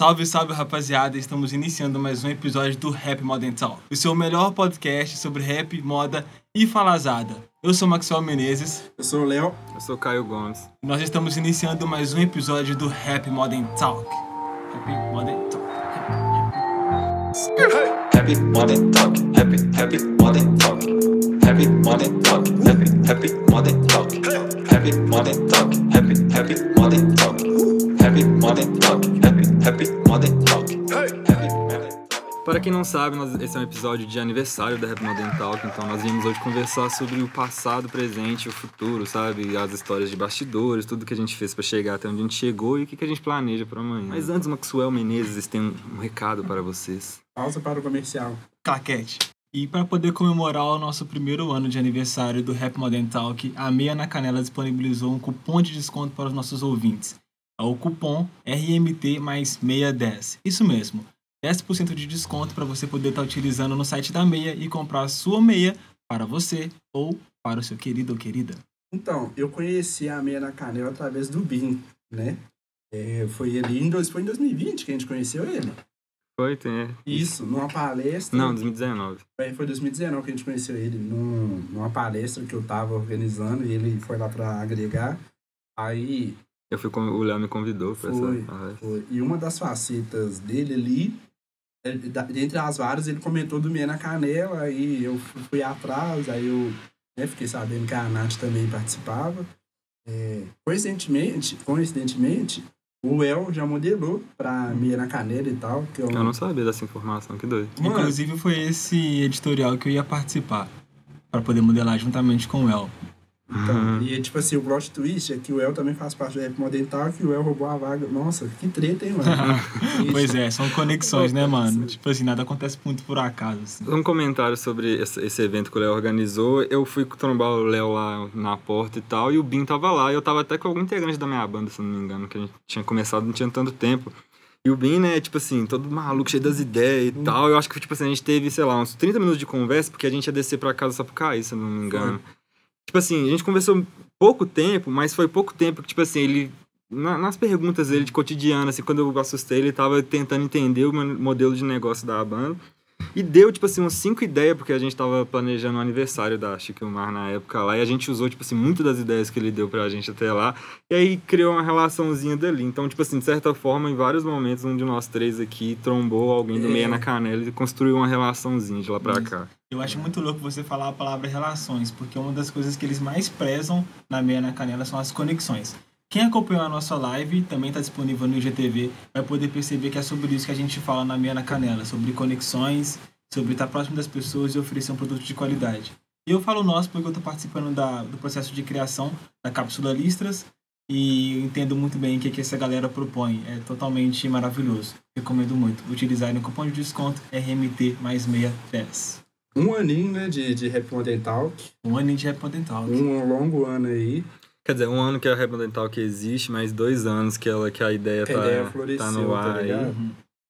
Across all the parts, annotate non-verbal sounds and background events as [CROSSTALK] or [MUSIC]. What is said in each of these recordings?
Salve, salve rapaziada, estamos iniciando mais um episódio do Rap Modern Talk, o seu melhor podcast sobre rap, moda e falazada. Eu sou Maxwell Menezes. Eu sou o Léo. Eu sou o Caio Gomes. E nós estamos iniciando mais um episódio do Rap Modern Talk. Rap Modern Talk. Happy Modern Talk, Happy Happy Modern Talk, Happy Modern Talk, Happy Happy Modern Talk, Happy Modern Talk, Happy Happy Modern Talk, Happy Modern Talk, Happy Happy Modern Talk, Happy Modern Talk. Para quem não sabe, nós- esse é um episódio de aniversário da Rap Modern Talk, então nós viemos hoje conversar sobre o passado, o presente e o futuro, sabe? As histórias de bastidores, tudo que a gente fez para chegar até onde a gente chegou e o que, que a gente planeja para amanhã. Mas antes, Maxwell Menezes tem um, um recado para vocês. Pausa para o comercial. Claquete. E para poder comemorar o nosso primeiro ano de aniversário do Rap Modern Talk, a Meia na Canela disponibilizou um cupom de desconto para os nossos ouvintes. É o cupom RMT mais 610. Isso mesmo. 10% de desconto para você poder estar utilizando no site da Meia e comprar a sua meia para você ou para o seu querido ou querida. Então, eu conheci a Meia na Canela através do BIM, né? É, foi ele em, dois, foi em 2020 que a gente conheceu ele. Foi, tem. é. Isso, numa palestra. Não, 2019. É, Foi 2019 que a gente conheceu ele, num, numa palestra que eu tava organizando e ele foi lá para agregar. Aí Eu fui com, o Léo me convidou para Foi. essa palestra. Foi. E uma das facetas dele ali, é, da- dentre as várias, ele comentou do Meia na Canela, aí eu fu- fui atrás, aí eu né, fiquei sabendo que a Nath também participava. É, coincidentemente, coincidentemente, o El já modelou pra Meia na Canela e tal. Que eu, Eu não sabia dessa informação, que doido. Mano. Inclusive foi esse editorial que eu ia participar para poder modelar juntamente com o El. Então, Uhum. E tipo assim, o plot twist é que o El também faz parte do Rap Modern Talk e o El roubou a vaga. Nossa, que treta, hein, mano? [LAUGHS] Pois é, são conexões, né, mano? Tipo assim, nada acontece muito por acaso. Assim. Um comentário sobre esse, evento que o Léo organizou. Eu fui trombar o Léo lá na porta e tal, e o Bin tava lá. E eu tava até com algum integrante da minha banda, se eu não me engano, que a gente tinha começado, não tinha tanto tempo. E o Bin, né, tipo assim, todo maluco, cheio das ideias e tal. Eu acho que, tipo assim, a gente teve, sei lá, uns 30 minutos de conversa, porque a gente ia descer pra casa só pro cair, se eu não me engano. Tipo assim, a gente conversou pouco tempo, mas foi pouco tempo que, tipo assim, ele. na- nas perguntas dele de cotidiano, assim, quando eu assustei, ele tava tentando entender o mo- modelo de negócio da banda. E deu, tipo assim, uns cinco ideias, porque a gente tava planejando o aniversário da Chico Mar na época lá, e a gente usou, tipo assim, muitas das ideias que ele deu pra gente até lá, e aí criou uma relaçãozinha dali. Então, tipo assim, de certa forma, em vários momentos, um de nós três aqui trombou alguém do É. meia na canela e construiu uma relaçãozinha de lá pra Isso. cá. Eu acho muito louco você falar a palavra relações, porque uma das coisas que eles mais prezam na meia na canela são as conexões. Quem acompanhou a nossa live, também está disponível no IGTV, vai poder perceber que é sobre isso que a gente fala na meia na canela, sobre conexões, sobre estar próximo das pessoas e oferecer um produto de qualidade. E eu falo nós porque eu estou participando da, do processo de criação da Cápsula Listras e entendo muito bem o que, que essa galera propõe. É totalmente maravilhoso. Recomendo muito. Utilizarem o cupom de desconto RMT mais 610. Um aninho, né, de, de Rap Modern Talk. Um ano de Rap Dental. Um longo ano aí. Quer dizer, um ano que a Rap Dental que existe, mais dois anos que, ela, que a ideia, Que tá, a ideia tá floresceu, no tá ar aí. ligado?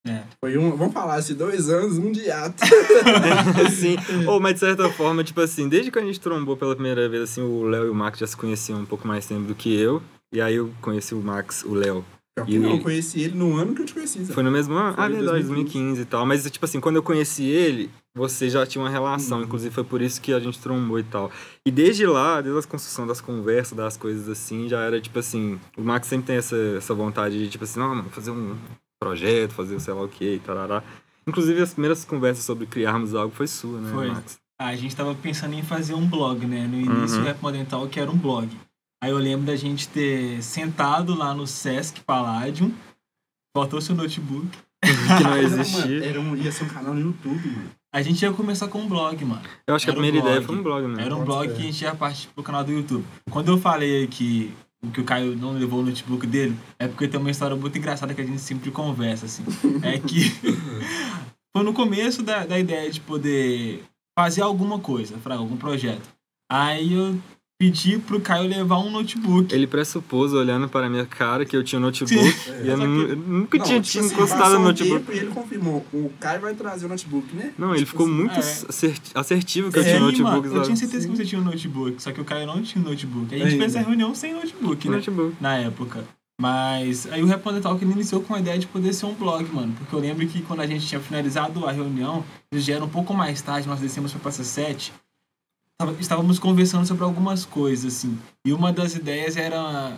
É. Foi um, vamos falar assim, dois anos, um de ato. [LAUGHS] Sim. Ou, mas de certa forma, tipo assim, desde que a gente trombou pela primeira vez, assim, o Léo e o Max já se conheciam um pouco mais tempo do que eu. E aí eu conheci o Max, o Léo. E que não, ele- eu conheci ele no ano que eu te conheci. Zé. Foi no mesmo ano? Foi Ah, verdade, 2015. 2015 e tal. Mas, tipo assim, quando eu conheci ele, você já tinha uma relação. Uhum. Inclusive, foi por isso que a gente trombou e tal. E desde lá, desde a construção das conversas, das coisas assim, já era, tipo assim... O Max sempre tem essa, essa vontade de, tipo assim, não, mano, fazer um projeto, fazer sei lá o que e tarará. Inclusive, as primeiras conversas sobre criarmos algo foi sua, né, Foi. Max? A gente tava pensando em fazer um blog, né? No início, Uhum. o Rap Modern Talk era um blog. Aí eu lembro da gente ter sentado lá no Sesc Palladium, faltou seu notebook. [LAUGHS] que não [LAUGHS] existia. Era um, ia ser um canal no YouTube, mano. A gente ia começar com um blog, mano. Eu acho que a Era um primeira ideia foi um blog, né? Era um blog que a gente ia partir pro canal do YouTube. Quando eu falei que o que o Caio não levou o notebook dele, é porque tem uma história muito engraçada que a gente sempre conversa, assim. [LAUGHS] É que [LAUGHS] foi no começo da, da ideia de poder fazer alguma coisa, para algum projeto. Aí eu pedi pro Caio levar um notebook. Ele pressupôs, olhando para a minha cara, que eu tinha um notebook. É. e eu, que- eu nunca Não, tinha, tipo tinha assim, encostado no um notebook. tempo E ele confirmou, o Caio vai trazer o notebook, né? Não, ele Tipo ficou assim, muito é. assert- assertivo que eu É, tinha Sim, notebook. mano, eu sabe? tinha certeza que Sim. você tinha um notebook, só que o Caio não tinha um notebook. Aí a gente fez a reunião sem notebook, né? Notebook. Na época. Mas aí o Reponder Talk ele iniciou com a ideia de poder ser um blog, mano. Porque eu lembro que quando a gente tinha finalizado a reunião, já era um pouco mais tarde, nós descemos para Praça 7. Estávamos conversando sobre algumas coisas, assim. E uma das ideias era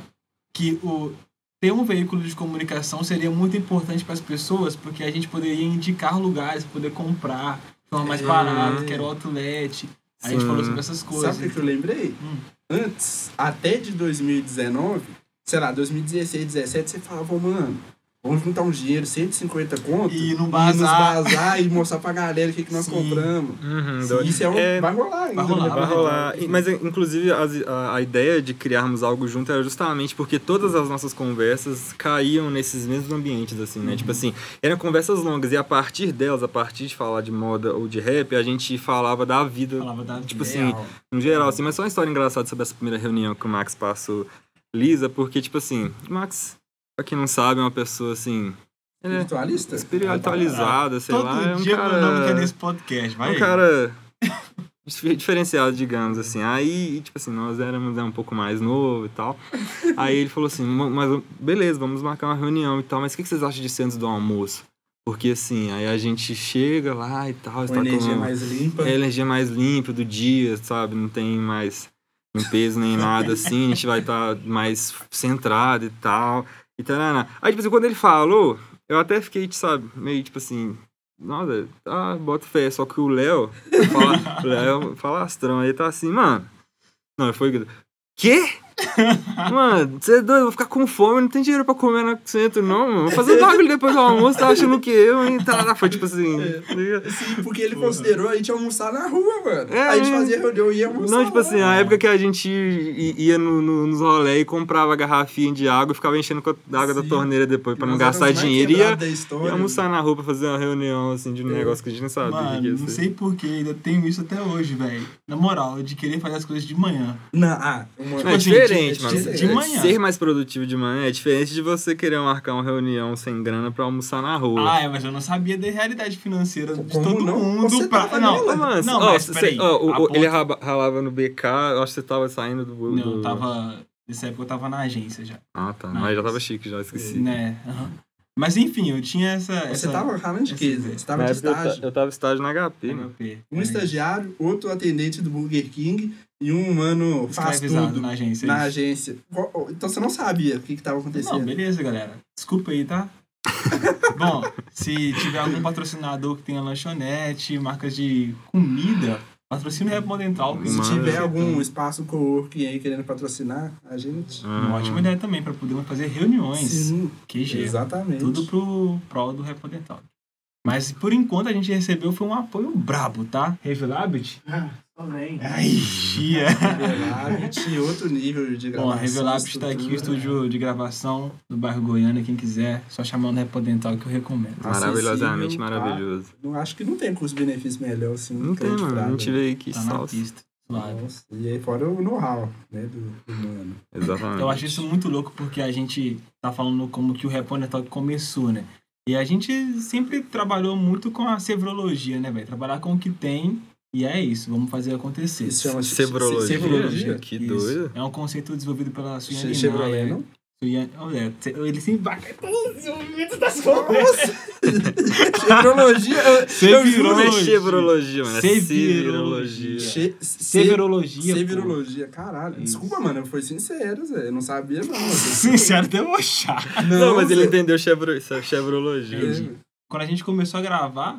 que o ter um veículo de comunicação seria muito importante para as pessoas, porque a gente poderia indicar lugares poder comprar de forma mais É. barata, que era o outlet. Aí a gente falou sobre essas coisas. Sabe o que eu lembrei? Hum. Antes, até de 2019, sei lá, 2016, 2017, você falava, mano, vamos juntar um dinheiro, 150 conto, E no nos bazar. bazar e mostrar pra galera o que, que nós Sim. compramos. Uhum, Sim. Isso é, um, É, vai rolar ainda. vai rolar, né? Vai rolar. E- Mas, inclusive, a, a ideia de criarmos algo junto era justamente porque todas as nossas conversas caíam nesses mesmos ambientes, assim, né? Tipo assim, eram conversas longas e a partir delas, a partir de falar de moda ou de rap, a gente falava da vida, Falava da tipo vida. assim, no geral, assim. Mas só uma história engraçada sobre essa primeira reunião que o Max passou lisa, porque, tipo assim, o Max, pra quem não sabe, é uma pessoa, assim... É Espiritualista? espiritualizada, sei Todo lá, é um dia cara... nome que é nesse podcast, vai um aí. cara [LAUGHS] dif- diferenciado, digamos assim. Aí, tipo assim, nós éramos né, um pouco mais novo e tal. Aí ele falou assim, "Ma- mas beleza, vamos marcar uma reunião e tal, mas o que vocês acham de ser antes do almoço? Porque assim, aí a gente chega lá e tal, Com energia com mais limpa. é a energia mais limpa do dia, sabe? Não tem mais limpeza nem nada assim, a gente vai estar mais centrado e tal. E tarana. Aí, tipo assim, quando ele falou, eu até fiquei, sabe, meio tipo assim, nossa, ah, bota fé, só que o Léo, fala, [LAUGHS] Léo falastrão aí tá assim, mano. Não, foi. Quê? [LAUGHS] Mano, você é doido, eu vou ficar com fome, não tem dinheiro pra comer no centro, não, mano. Vou fazer bagulho depois do almoço, tá achando que eu, hein? Tá, foi tipo assim. tá ligado? Sim, porque ele considerou a gente almoçar na rua, mano. É, a gente é. fazia reunião e ia almoçar. Não, tipo assim, lá. a época que a gente ia no, no, nos rolê e comprava garrafinha de água e ficava enchendo com a água da Sim. torneira depois pra não gastar dinheiro. Ia, da história, ia almoçar na rua pra fazer uma reunião, assim, de um É. negócio que a gente não sabia que Mano, ia não sei porquê, ainda tenho isso até hoje, velho. Na moral, de querer fazer as coisas de manhã. Não, ah, uma... Não, é assim, diferente, de- mano. de- de É manhã. Ser mais produtivo de manhã é diferente de você querer marcar uma reunião sem grana pra almoçar na rua. Ah, é, mas eu não sabia da realidade financeira de Como todo não? mundo. Você pra... tava Não, nela. Mas, não, mas cê- peraí. o- a o- ele ralava no BK, eu acho que você tava saindo do. Não, do... eu tava... Nessa época eu tava na agência já. Ah, tá. Não, Mas já tava chique, já esqueci. Né? aham. Mas enfim, eu tinha essa... Você essa... tava falando de quê? Você tava Na de época eu estágio. Eu tava estágio na HP, mano. HP. Um É, estagiário, outro atendente do Burger King e um mano faz tudo na agência. na isso. agência. Qual- Então você não sabia o que que tava acontecendo. Não, beleza, galera. Desculpa aí, tá? [LAUGHS] Bom, se tiver algum patrocinador que tenha lanchonete, marcas de comida, patrocina o Rap Modental. Se Mano, tiver algum espaço coworking aí querendo patrocinar a gente. Uma ótima ideia também, para podermos fazer reuniões. Sim, Que jeito. exatamente. Tudo pro prol do Rap Modental. Mas por enquanto a gente recebeu foi um apoio brabo, tá? Revelabit? Ah, também. Ai, chia. Revelabit, outro nível de Bom, gravação. a Revelabit tá aqui, o estúdio de gravação do bairro Goiânia, quem quiser, só chamar no Rap Modental que eu recomendo. Maravilhosamente tá? maravilhoso. Não acho que não tem custo-benefício melhor assim. Não tem, mano. A gente veio aqui Tá na salsa. Nossa, E aí fora o know-how, né, do, do mano. Exatamente. Eu acho isso muito louco porque a gente tá falando como que o Talk começou, né? E a gente sempre trabalhou muito com a sevrologia, né, velho? Trabalhar com o que tem e é isso, vamos fazer acontecer. Isso chama Sebrologia. Sebrologia? Que Isso. doido. É um conceito desenvolvido pela Suiane Chevrolet, não? Olha, ele se embarca em todos os das Nossa! [LAUGHS] Sebrologia? eu- eu Sevirologia. Não é chevrologia, mano. É Sevirologia. Che-. Sevirologia, caralho. Isso. Desculpa, mano, foi sincero, Zé. Eu não sabia, não. [LAUGHS] Sincero, debochar. Não, mas ele entendeu chevro... chevrologia. Entendi. Quando a gente começou a gravar,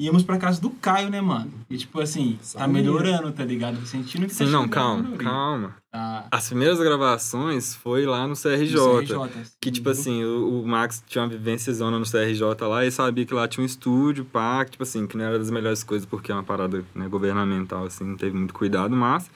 íamos pra casa do Caio, né, mano? E tipo assim, tá melhorando, tá ligado? Tô Sentindo que tá Sim, não, chegando a calma, calma. Tá. As primeiras gravações foi lá no CRJ. No CRJ, Que, tipo assim, o, o Max tinha uma vivência zona no CRJ lá e sabia que lá tinha um estúdio, pá, que, tipo assim, que não era das melhores coisas porque é uma parada né, governamental, assim, não teve muito cuidado, mas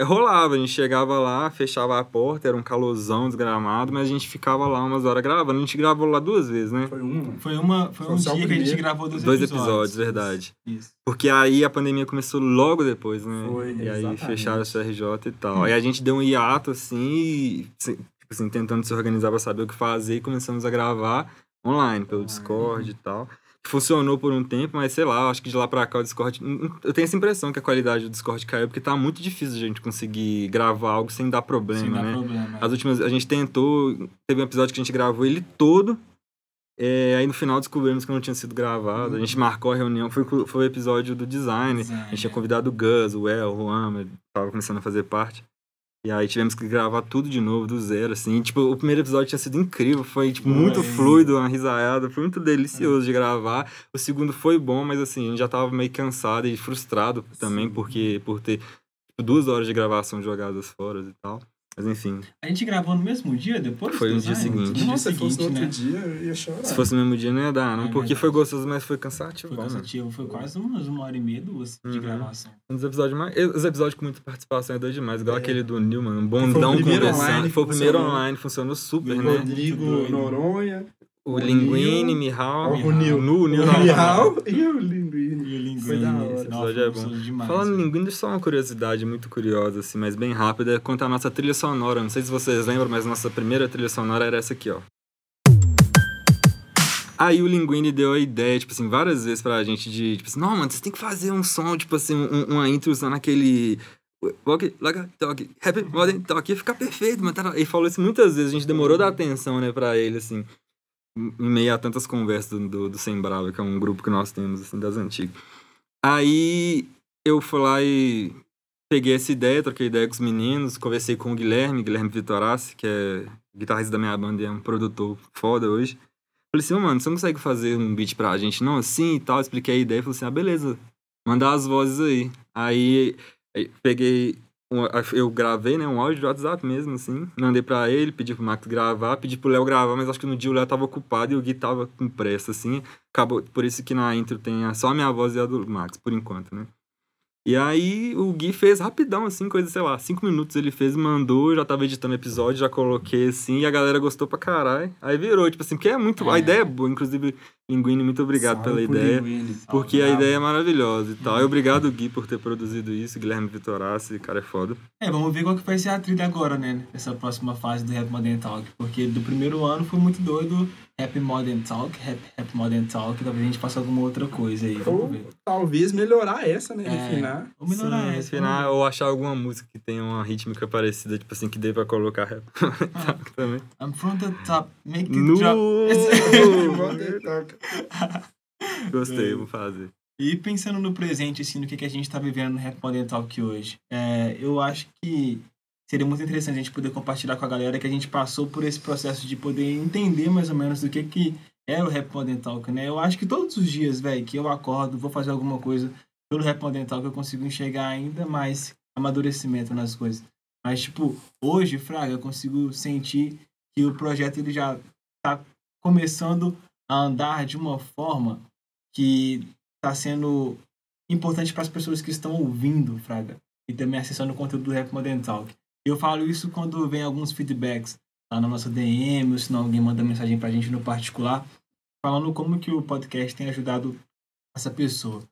rolava, a gente chegava lá, fechava a porta, era um calosão desgramado, mas a gente ficava lá umas horas gravando. A gente gravou lá duas vezes, né? Foi uma. Foi, uma, foi Foi um dia que a gente gravou dois, Dois episódios. episódios, verdade. Isso. Porque aí a pandemia começou logo depois, né? Foi, e aí exatamente. fecharam o CRJ e tal. Aí a gente deu um hiato, assim, tipo assim, tentando se organizar pra saber o que fazer e começamos a gravar online, pelo Online. Discord e tal. Funcionou por um tempo, mas sei lá, acho que de lá pra cá o Discord. Eu tenho essa impressão que a qualidade do Discord caiu, porque tá muito difícil a gente conseguir gravar algo sem dar problema, Sem dar né? problema. As últimas, a gente tentou, teve um episódio que a gente gravou ele todo, é, aí no final descobrimos que não tinha sido gravado. A gente marcou a reunião, foi, foi o episódio do design. Design, A gente tinha é. convidado o Gus, o El, o Juan, tava começando a fazer parte. E aí tivemos que gravar tudo de novo, do zero, assim. Tipo, o primeiro episódio tinha sido incrível, foi, tipo, muito fluido, uma risaiada, foi muito delicioso de gravar. O segundo foi bom, mas assim, a gente já tava meio cansado e frustrado também, porque por ter tipo, duas horas de gravação jogadas fora e tal. Mas enfim, A gente gravou no mesmo dia depois? Foi no dia seguinte. No dia Nossa, se fosse no seguinte, outro né? dia, eu ia chorar. se fosse no mesmo dia não ia dar, não. É porque foi gostoso, mas foi cansativo. Foi né? cansativo, foi quase umas uma hora e meia, duas de Uhum. gravação. Um dos episódios mais. Os episódios com muita participação é doido demais, igual É. aquele do Newman, um Foi o bondão primeiro conversando. online Foi o primeiro funcionou. online, funcionou super, né? Rodrigo. Noronha, O Linguini, Mihal, o Nil. O Nil. Miau [LAUGHS] e o Linguini. E o Foi da Linguini, hora. esse episódio é bom. Demais, Falando em. Linguini, só uma curiosidade muito curiosa, assim, mas bem rápida, quanto à nossa trilha sonora. Não sei se vocês lembram, mas nossa primeira trilha sonora era essa aqui, ó. Aí o Linguini deu a ideia, tipo assim, várias vezes pra gente de, tipo assim, não, mano, você tem que fazer um som, tipo assim, um- uma intro usando aquele... Walk, like a talk, happy modern talk, ia ficar perfeito, mano. Ele falou isso muitas vezes, a gente demorou a dar atenção, né, pra ele, assim, em meio a tantas conversas do, do, Sem Brava, que é um grupo que nós temos, assim, das antigas. Aí eu fui lá e peguei essa ideia, troquei ideia com os meninos, conversei com o Guilherme, Guilherme Vitorassi, que é guitarrista da minha banda e é um produtor foda hoje. Falei assim, ô mano, você não consegue fazer um beat pra gente, não? Assim e tal, expliquei a ideia, falei assim, ah, beleza, mandar as vozes aí. Aí, aí peguei, eu gravei, né, um áudio de WhatsApp mesmo, assim, mandei pra ele, pedi pro Max gravar, pedi pro Léo gravar, mas acho que no dia o Léo tava ocupado e o Gui tava com pressa, assim, acabou, por isso que na intro tem só a minha voz e a do Max, por enquanto, né. E aí o Gui fez rapidão, assim, coisa, sei lá, cinco minutos ele fez, mandou, já tava editando episódio, já coloquei assim, e a galera gostou pra caralho. Aí virou, tipo assim, porque é muito. A É. ideia é boa, inclusive, Linguini, muito obrigado Salve pela pro ideia. Linguini. Porque a Bravo. ideia é maravilhosa e tal. E obrigado, Gui, por ter produzido isso. Guilherme Vitorassi, esse cara é foda. É, vamos ver qual que vai ser a trilha agora, né? Nessa próxima fase do Rap Modern Talk. Porque do primeiro ano foi muito doido. Rap Modern Talk, Rap, Rap Modern Talk. Talvez a gente faça alguma outra coisa aí. Vamos Ou ver. talvez melhorar essa, né? É. Refinar. Vamos melhorar Sim, essa. refinar, vamos ou achar alguma música que tenha uma rítmica parecida, tipo assim, que dê pra colocar rap. [LAUGHS] Ah. também. ver. I'm from the top, make it Nu! drop. [LAUGHS] Modern Talk. [LAUGHS] Gostei, vou fazer. E pensando no presente, assim, no que, que a gente tá vivendo no Rap Modern Talk hoje, é, eu acho que seria muito interessante a gente poder compartilhar com a galera que a gente passou por esse processo de poder entender mais ou menos do que, que é o Rap Modern Talk, né? Eu acho que todos os dias, velho, que eu acordo, vou fazer alguma coisa pelo Rap Modern Talk, eu consigo enxergar ainda mais amadurecimento nas coisas. Mas, tipo, hoje, Fraga, eu consigo sentir que o projeto ele já tá começando a andar de uma forma que tá sendo importante para as pessoas que estão ouvindo, Fraga, e também acessando o conteúdo do Rap Modern Talk. Eu falo isso quando vem alguns feedbacks lá na nossa DM, ou se não alguém manda mensagem pra gente no particular, falando como que o podcast tem ajudado essa pessoa.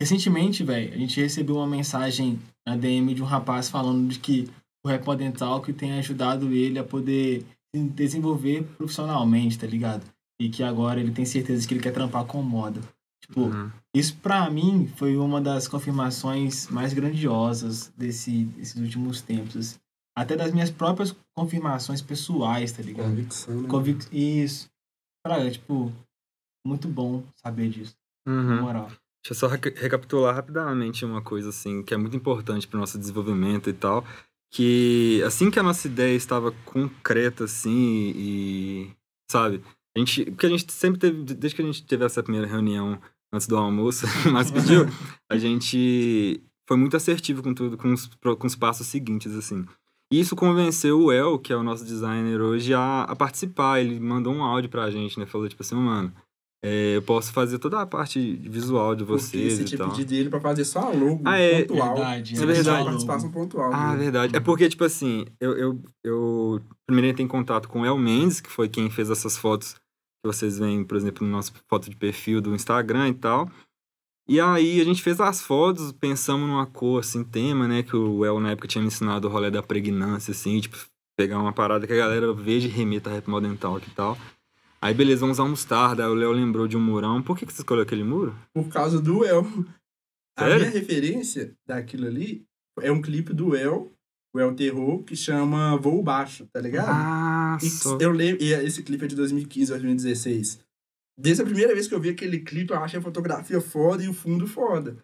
Recentemente, velho, a gente recebeu uma mensagem na DM de um rapaz falando de que o Rap Modern Talk tem ajudado ele a poder se desenvolver profissionalmente, tá ligado? E que agora ele tem certeza que ele quer trampar com moda. Tipo, Uhum. isso pra mim foi uma das confirmações mais grandiosas desse, desses últimos tempos. assim. Até das minhas próprias confirmações pessoais, tá ligado? Convicção, né? Convic... Isso. Pra, tipo, muito bom saber disso, na Uhum. moral. Deixa eu só reca- recapitular rapidamente uma coisa assim que é muito importante para o nosso desenvolvimento e tal, que assim que a nossa ideia estava concreta assim e sabe, a gente, porque a gente sempre teve, desde que a gente teve essa primeira reunião antes do almoço, [LAUGHS] mas pediu, [LAUGHS] a gente foi muito assertivo com tudo, com os, com os passos seguintes assim. E isso convenceu o El, que é o nosso designer hoje, a, a participar. Ele mandou um áudio pra gente, né? Falou tipo assim, mano, é, eu posso fazer toda a parte visual de Porque vocês você e tinha tal. pedido ele pra fazer só a logo Ah, é, pontual. verdade, Você é verdade. uma participação pontual. Ah, né? verdade. É porque, tipo assim, eu, eu, eu primeiro entrei em contato com o El Mendes, que foi quem fez essas fotos que vocês veem, por exemplo, no nosso foto de perfil do Instagram e tal. E aí a gente fez as fotos, pensamos numa cor, assim, tema, né? Que o El na época tinha me ensinado o rolê da pregnância, assim, tipo, pegar uma parada que a galera veja e remeta a Rap Modern Talk e tal. Aí, beleza, vamos usar um mostarda. Aí o Léo lembrou de um murão. Por que, que você escolheu aquele muro? Por causa do El. A Sério? minha referência daquilo ali é um clipe do El, o El Terror, que chama Voo Baixo, tá ligado? Ah, só. eu lembro, e esse clipe é de 2015, 2016. Desde a primeira vez que eu vi aquele clipe, eu achei a fotografia foda e o fundo foda.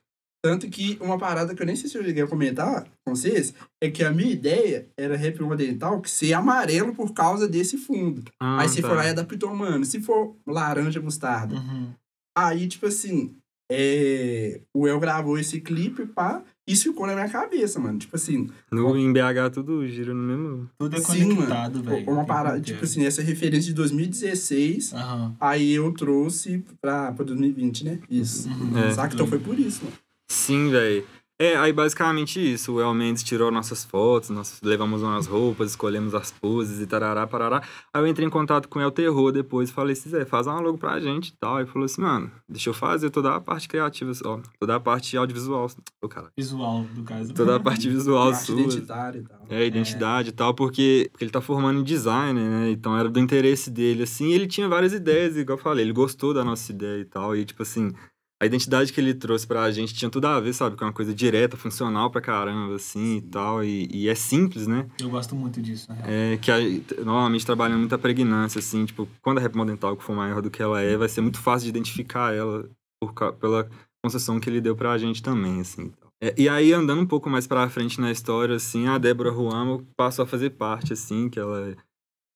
Tanto que uma parada que eu nem sei se eu cheguei a comentar com vocês, é que a minha ideia era rap dental que ser amarelo por causa desse fundo. Ah, Aí se tá. for lá e adaptou, mano. Se for laranja mostarda. Uhum. Aí, tipo assim, é... o El gravou esse clipe, pá, isso ficou na minha cabeça, mano. Tipo assim, No, em BH tudo gira no mesmo. Tudo é sim, conectado, mano. velho. Uma parada, tipo assim, essa referência de 2016, Aham. aí eu trouxe pra, pra 2020, né? Isso. Uhum. É. Saca? Então foi por isso, mano. Sim, velho. É, aí basicamente isso. O El Mendes tirou nossas fotos, nós levamos umas roupas, escolhemos as poses e tarará, parará. Aí eu entrei em contato com o El Terror depois e falei, se Zé, faz uma logo pra gente e tal. Aí ele falou assim, mano, deixa eu fazer toda a parte criativa, ó, toda a parte audiovisual. Ô, cara, Visual, do caso. toda a parte visual sua. identitária e tal. É, identidade e tal, porque, porque ele tá formando em design, né? Então era do interesse dele, assim. E ele tinha várias ideias, igual eu falei, ele gostou da nossa ideia e tal. E, tipo assim, a identidade que ele trouxe pra gente tinha tudo a ver, sabe? Com uma coisa direta, funcional pra caramba, assim e tal. E, e é simples, né? Eu gosto muito disso, na real. É que a, normalmente trabalha muita pregnância, assim, tipo, quando a rap modern talk for maior do que ela é, vai ser muito fácil de identificar ela por, pela concessão que ele deu pra gente também, assim. É, e aí, andando um pouco mais pra frente na história, assim, a Débora Ruamo passou a fazer parte, assim, que ela é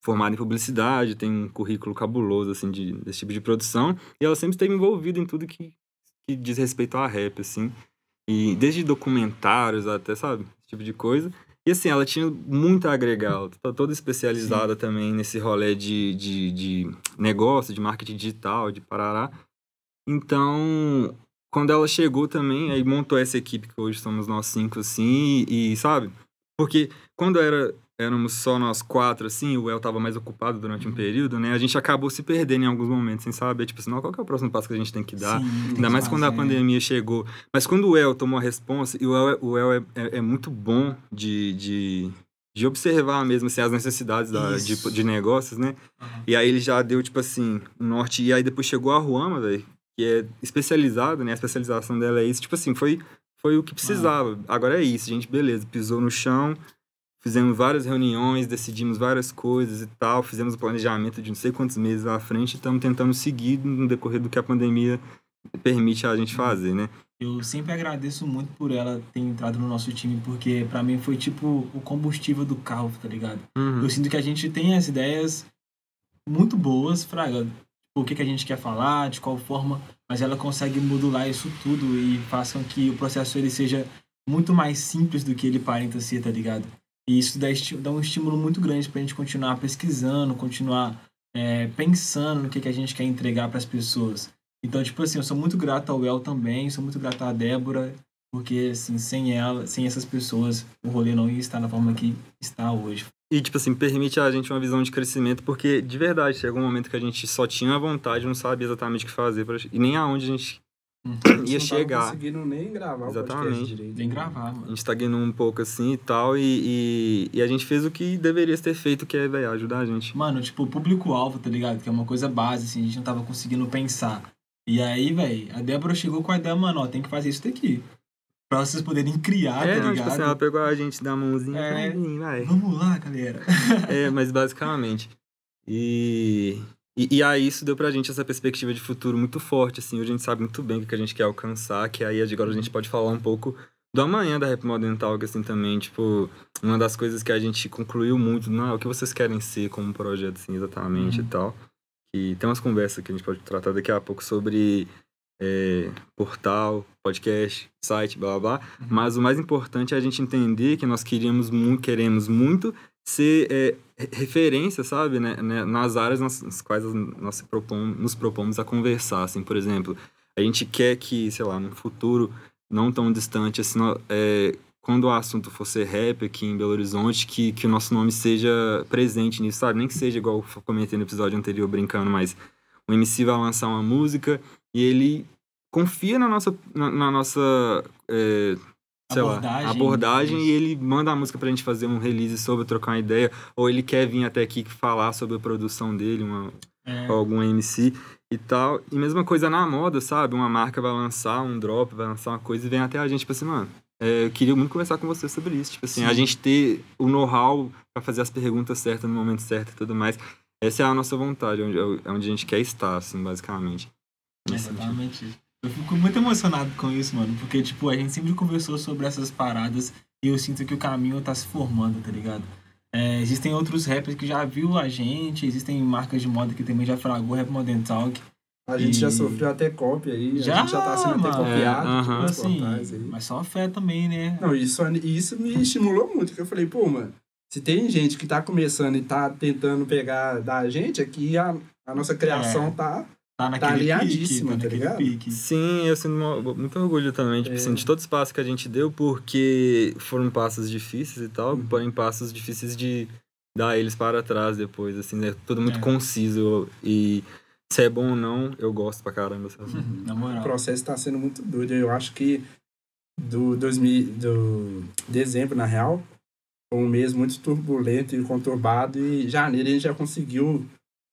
formada em publicidade, tem um currículo cabuloso, assim, de, desse tipo de produção, e ela sempre esteve envolvida em tudo que, que diz respeito a rap, assim. E desde documentários até, sabe? Esse tipo de coisa. E assim, ela tinha muito a agregar, ela tá toda especializada também nesse rolê de, de, de negócio, de marketing digital, de parará. Então, quando ela chegou também, aí montou essa equipe que hoje somos nós cinco, assim, e, e, sabe? Porque quando era, éramos só nós quatro, assim, o El tava mais ocupado durante um período, né? A gente acabou se perdendo em alguns momentos, sem saber, tipo assim, qual que é o próximo passo que a gente tem que dar? Sim, Ainda que mais quando a fazer. pandemia chegou. Mas quando o El tomou a responsa, e o El, é- o El é, é, é muito bom de, de, de observar mesmo assim, as necessidades da, de, de negócios, né? Aham. E aí ele já deu, tipo assim, um norte. E aí depois chegou a Ruama, velho, que é especializada, né? A especialização dela é isso. Tipo assim, foi, foi o que precisava. Agora é isso, gente, beleza. Pisou no chão, fizemos várias reuniões, decidimos várias coisas e tal. Fizemos o planejamento de não sei quantos meses à frente e estamos tentando seguir no decorrer do que a pandemia permite a gente fazer, né? Eu sempre agradeço muito por ela ter entrado no nosso time, porque pra mim foi tipo o combustível do carro, tá ligado? Uhum. Eu sinto que a gente tem as ideias muito boas, Fraga. Tipo, o que, que a gente quer falar, de qual forma, mas ela consegue modular isso tudo e faz com que o processo ele seja muito mais simples do que ele aparenta ser, tá ligado? E isso dá, dá um estímulo muito grande pra gente continuar pesquisando, continuar é, pensando no que, que a gente quer entregar pras pessoas. Então, tipo assim, eu sou muito grato ao El também, sou muito grato à Débora, porque, assim, sem ela, sem essas pessoas, o rolê não ia estar da forma que está hoje. E, tipo assim, permite a gente uma visão de crescimento, porque, de verdade, chegou um momento que a gente só tinha a vontade, não sabia exatamente o que fazer, e nem aonde a gente [COUGHS] ia Não tava chegar. conseguindo nem gravar o Exatamente. podcast direito. Vem gravar, A mano. gente estagnou um pouco assim e tal, e, e, e a gente fez o que deveria ter feito, que é, velho, ajudar a gente. Mano, tipo, público-alvo, tá ligado? Que é uma coisa base, assim, a gente não tava conseguindo pensar. E aí, velho, a Débora chegou com a ideia, mano, ó, tem que fazer isso daqui. Pra vocês poderem criar, é, tá não, ligado? tipo assim, ela pegou a gente da mãozinha, É. vai. Vamos lá, galera. É, mas basicamente. E, e, e aí isso deu pra gente essa perspectiva de futuro muito forte, assim. Hoje a gente sabe muito bem o que a gente quer alcançar, que aí agora a gente pode falar um pouco do amanhã da Rap Modern Talk, assim, também. Tipo, uma das coisas que a gente concluiu muito, não é o que vocês querem ser como projeto, assim, exatamente Uhum. e tal. E tem umas conversas que a gente pode tratar daqui a pouco sobre é, portal, podcast, site, blá blá blá. Uhum. Mas o mais importante é a gente entender que nós queríamos muito, queremos muito ser é, re- referência, sabe, né, né, nas áreas nas, nas quais nós propom- nos propomos a conversar, assim, por exemplo, a gente quer que, sei lá, num futuro não tão distante, assim, é, quando o assunto for ser rap aqui em Belo Horizonte, que, que o nosso nome seja presente nisso, sabe, nem que seja igual eu comentei no episódio anterior brincando, mas o MC vai lançar uma música e ele confia na nossa, na, na nossa é, sei Abordagem, lá, abordagem isso. e ele manda a música pra gente fazer um release sobre, trocar uma ideia, ou ele quer vir até aqui falar sobre a produção dele, uma, É, algum MC e tal. E mesma coisa na moda, sabe? Uma marca vai lançar um drop, vai lançar uma coisa e vem até a gente, tipo assim, mano, é, eu queria muito conversar com você sobre isso. Tipo assim, Sim. a gente ter o know-how pra fazer as perguntas certas no momento certo e tudo mais. Essa é a nossa vontade, onde, é onde a gente quer estar, assim, basicamente. Sentido. Exatamente. isso. Eu fico muito emocionado com isso, mano. Porque, tipo, a gente sempre conversou sobre essas paradas e eu sinto que o caminho tá se formando, tá ligado? É, existem outros rappers que já viu a gente, existem marcas de moda que também já fragou Rap Modern Talk. A gente E- já sofreu até cópia aí, Já, a gente já tá sendo até mano. copiado É, por aham. outros assim, portais aí. mas só fé também, né? Não, isso, isso me estimulou muito, porque eu falei, pô, mano, se tem gente que tá começando e tá tentando pegar da gente, aqui a, a nossa criação É. tá... Tá naquele alinhadíssima, pique, tá tá naquele ligado? pique. Sim, eu sinto muito orgulho também, tipo É. assim, de todo os passos que a gente deu, porque foram passos difíceis e tal, Uhum. porém passos difíceis de dar eles para trás depois, assim, né? Tudo muito É. conciso e se é bom ou não, eu gosto pra caramba, sabe? Na O moral. processo tá sendo muito doido. Eu acho que do, 2000, do dezembro, na real, foi um mês muito turbulento e conturbado, e janeiro a gente já conseguiu,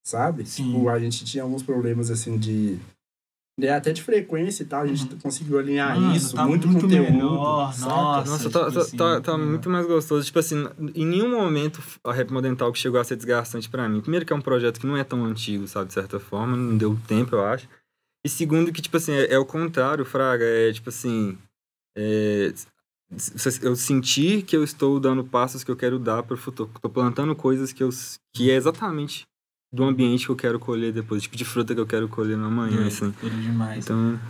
sabe? Sim. Tipo, a gente tinha alguns problemas, assim, de... de até de frequência e tal, a gente conseguiu alinhar Mano, isso, tá muito, muito conteúdo, melhor, nossa. Nossa, tipo tá, tá, assim, tá, tá é. muito mais gostoso. Tipo assim, em nenhum momento a Rap Modern Talk chegou a ser desgastante pra mim. Primeiro que é um projeto que não é tão antigo, sabe, de certa forma, não deu tempo, eu acho. E segundo que, tipo assim, é, é o contrário, Fraga, é tipo assim... é, eu senti que eu estou dando passos que eu quero dar pro futuro. Tô plantando coisas que eu... que é exatamente do ambiente que eu quero colher depois. Tipo de fruta que eu quero colher no amanhã, É, assim. tudo demais. Então,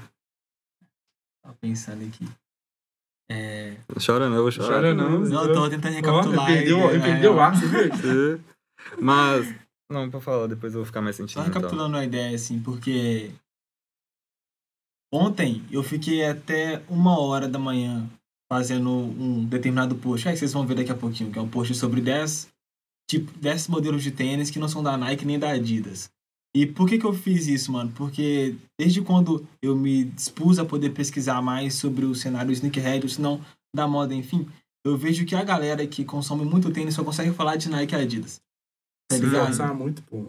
Tava pensando aqui. É... não chora não, eu vou chorar. Chora não. Não, eu tô tentando recapitular. ele perdeu, é, perdeu o é, ar, você viu? [LAUGHS] Mas, não, pra falar, depois eu vou ficar mais Só sentindo. então. recapitulando a ideia, assim, porque ontem eu fiquei até uma hora da manhã fazendo um determinado post. Aí vocês vão ver daqui a pouquinho, que é um post sobre 10, tipo, 10 modelos de tênis que não são da Nike nem da Adidas. E por que que eu fiz isso, mano? Porque desde quando eu me dispus a poder pesquisar mais sobre o cenário sneakerhead, ou se não da moda, enfim, eu vejo que a galera que consome muito tênis só consegue falar de Nike e Adidas. Tá Se ligado? forçar muito, pô.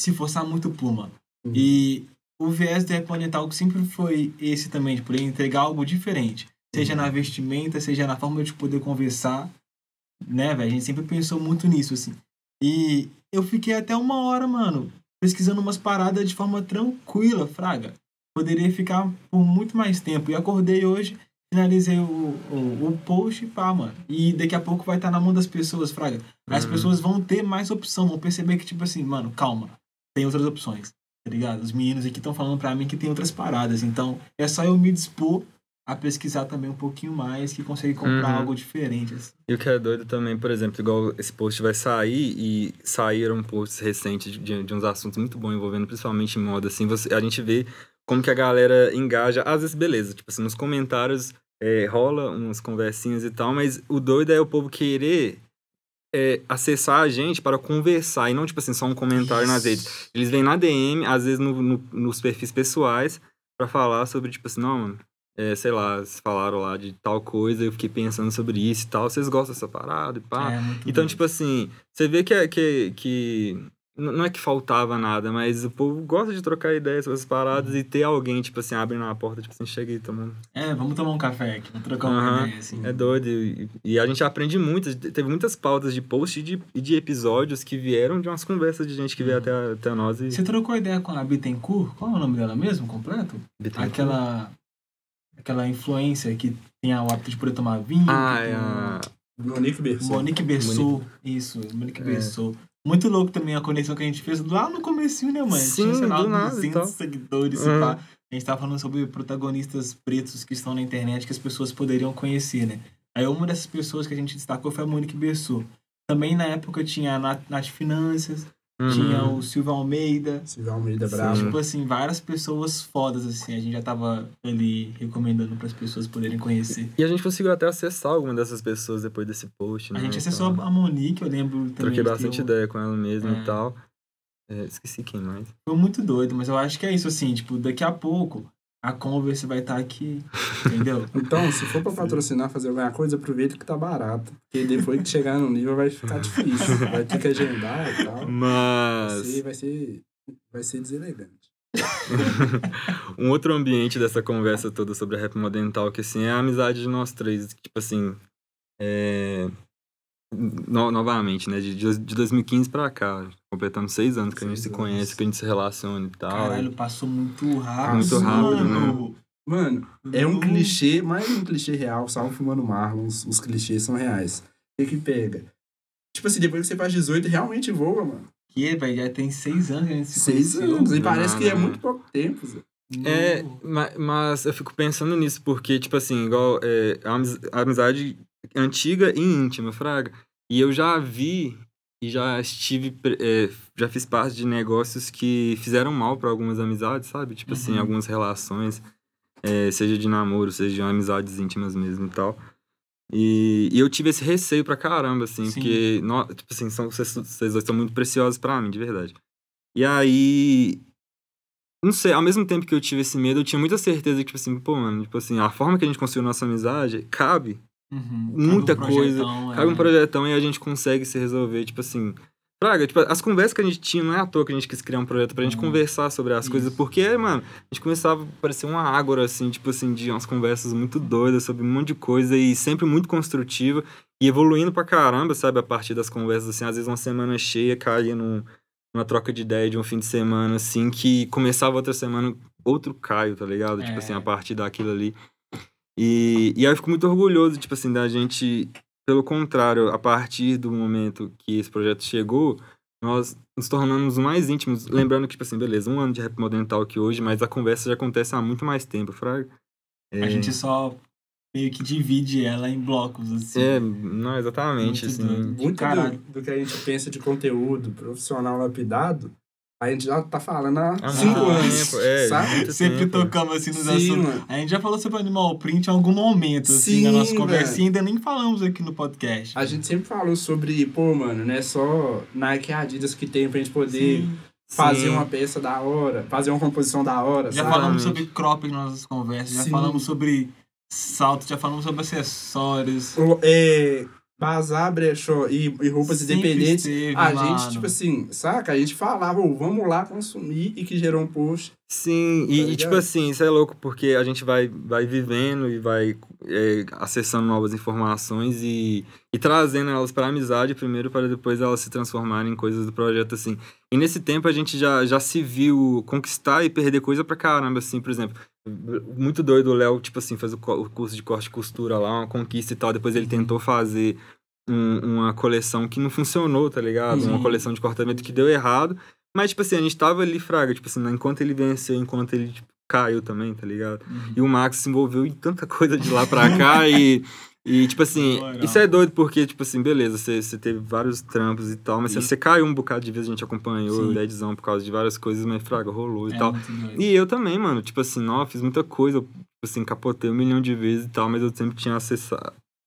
se forçar muito Puma. Uhum. E o viés do Rap Talk sempre foi esse também, de poder entregar algo diferente. Seja Uhum. na vestimenta, seja na forma de poder conversar. Né, velho? A gente sempre pensou muito nisso, assim. E eu fiquei até uma hora, mano, pesquisando umas paradas de forma tranquila, fraga. Poderia ficar por muito mais tempo. E acordei hoje, finalizei o, o, o post e pá, mano. E daqui a pouco vai estar na mão das pessoas, fraga. As Uhum. pessoas vão ter mais opção, vão perceber que, tipo assim, mano, calma, tem outras opções, tá ligado? Os meninos aqui estão falando pra mim que tem outras paradas, então é só eu me dispor a pesquisar também um pouquinho mais que consegue comprar Uhum. algo diferente. assim. E o que é doido também, por exemplo, igual esse post vai sair e saíram posts recentes de, de uns assuntos muito bons envolvendo principalmente moda, assim, você, a gente vê como que a galera engaja, às vezes beleza, tipo assim, nos comentários é, rola umas conversinhas e tal, mas o doido é o povo querer é, acessar a gente para conversar e não, tipo assim, só um comentário nas redes. Eles vêm na DM, às vezes no- no- nos perfis pessoais, pra falar sobre, tipo assim, não, mano, é, sei lá, falaram lá de tal coisa, eu fiquei pensando sobre isso e tal, vocês gostam dessa parada e pá. É, Então, doido. tipo assim, você vê que, é- que, que não é que faltava nada, mas o povo gosta de trocar ideias sobre essas paradas e ter alguém, tipo assim, abrindo a porta, tipo assim, chega aí, tomando. É, vamos tomar um café aqui, vamos trocar uma Aham. ideia, assim. É doido. E, e a gente aprende muito. Teve muitas pautas de post e de, e de episódios que vieram de umas conversas de gente que veio até, até nós e. Você trocou ideia com a Bittencourt? Qual é o nome dela mesmo, completo? Aquela aquela influencer que tem o hábito de poder tomar vinho. Ah, é tem. Monique Berson. Monique Bessou. Isso, Monique É. Bessou. Muito louco também a conexão que a gente fez lá no comecinho, né, mano? Sim, Tinha, sei lá, do nada e 200 tal. seguidores, Uhum. e pá. A gente tava falando sobre protagonistas pretos que estão na internet que as pessoas poderiam conhecer, né? Aí uma dessas pessoas que a gente destacou foi a Monique Bessou. Também na época tinha a Nath, Nath Finanças, Uhum. tinha o Silvio Almeida. Silvio Almeida Sim. Bravo. Tipo assim, várias pessoas fodas, assim. A gente já tava ali recomendando para as pessoas poderem conhecer. E a gente conseguiu até acessar alguma dessas pessoas depois desse post, né? A gente acessou tal. a Monique, eu lembro também. Troquei bastante um- ideia com ela mesmo É. e tal. É, esqueci quem mais. Foi muito doido, mas eu acho que é isso, assim, tipo, daqui a pouco a Converse vai estar aqui, entendeu? [LAUGHS] Então, se for pra patrocinar, fazer alguma coisa, aproveita que tá barato. Porque depois que chegar no nível vai ficar difícil. Vai ter que agendar e tal. Vai Mas ser, vai ser, vai ser deselegante. [LAUGHS] um outro ambiente dessa conversa toda sobre a Rap Modern Talk, assim, é a amizade de nós três. Tipo assim, é... no- novamente, né? De, de 2015 pra cá, completando seis anos que a gente se conhece, que a gente se relaciona e tal. Caralho, passou muito rápido. Muito rápido, mano. Mano, é um clichê, mais um clichê real, salvo fumando Marlon, os, os clichês são reais. O que que pega? Tipo assim, depois que você faz 18, realmente voa, mano. Que, velho, já tem seis anos que a gente se Seis conheceu. anos. E Não, parece que é muito pouco tempo, Zé. É, Não. ma- mas eu fico pensando nisso, porque, tipo assim, igual é, a amizade antiga e íntima, Fraga. E eu já vi e já estive, é, já fiz parte de negócios que fizeram mal pra algumas amizades, sabe? Tipo assim, Uhum. algumas relações, é, seja de namoro, seja de amizades íntimas mesmo e tal. E, e eu tive esse receio pra caramba, assim, Sim. porque, nó- tipo assim, são, vocês, vocês dois são muito preciosos pra mim, de verdade. E aí, não sei, ao mesmo tempo que eu tive esse medo, eu tinha muita certeza que, tipo assim, pô, mano, tipo assim, a forma que a gente construiu nossa amizade cabe, Uhum. muita Cabe um coisa, projetão, cabe um é. projetão e a gente consegue se resolver, tipo assim. Praga, tipo, as conversas que a gente tinha, não é à toa que a gente quis criar um projeto pra gente Uhum. conversar sobre as coisas, Isso. porque, mano, a gente começava a parecer uma ágora, assim, tipo assim, de umas conversas muito doidas sobre um monte de coisa e sempre muito construtiva e evoluindo pra caramba, sabe, a partir das conversas, assim, às vezes uma semana cheia caía num, numa troca de ideia de um fim de semana, assim, que começava outra semana outro Caio, tá ligado? Tipo É. assim, a partir daquilo ali. E, e aí eu fico muito orgulhoso, tipo assim, da gente, pelo contrário, a partir do momento que esse projeto chegou, nós nos tornamos mais íntimos. Lembrando que, tipo assim, beleza, um ano de Rap Modern Talk hoje, mas a conversa já acontece há muito mais tempo, Fraga. É, A gente só meio que divide ela em blocos, assim. É, não, exatamente, Muito assim. doido. Muito do, do que a gente pensa de conteúdo profissional lapidado, a gente já tá falando há Há cinco anos. tempo, é, sabe? Sempre tempo. tocamos assim nos Sim, assuntos. mano. A gente já falou sobre Animal Print em algum momento, assim, Sim, na nossa. E ainda nem falamos aqui no podcast. A gente sempre falou sobre, pô, mano, não é só Nike e Adidas que tem pra gente poder Sim. fazer Sim. uma peça da hora, fazer uma composição da hora, Já sabe? falamos sobre crop nas nossas conversas, já Sim. falamos sobre salto, já falamos sobre acessórios. O- É, bazar, brechó e, e roupas Sempre independentes. esteve, a mano. gente, tipo assim, saca? A gente falava, ô, vamos lá consumir e que gerou um post. Sim, Tá e, e, tipo assim, isso é louco porque a gente vai, vai vivendo e vai é, acessando novas informações e, e trazendo elas para amizade primeiro, para depois elas se transformarem em coisas do projeto, assim. E nesse tempo a gente já, já se viu conquistar e perder coisa pra caramba, assim, por exemplo. Muito doido o Léo, tipo assim, fez o, curso de corte e costura lá, uma conquista e tal. Depois ele tentou fazer um- uma coleção que não funcionou, tá ligado? Uma Sim. coleção de cortamento que deu errado. Mas, tipo assim, a gente tava ali, Fraga, tipo assim, enquanto ele venceu, enquanto ele tipo, caiu também, tá ligado? Uhum. E o Max se envolveu em tanta coisa de lá pra cá e. [LAUGHS] E, tipo assim, Legal. isso é doido porque, tipo assim, beleza, você, você teve vários trampos e tal, mas Sim. você caiu um bocado de vezes, a gente acompanhou Sim. o Deadzão por causa de várias coisas, mas fraga, rolou e É tal. E eu também, mano, tipo assim, ó, fiz muita coisa, eu, assim, capotei um milhão de vezes e tal, mas eu sempre tinha acesso,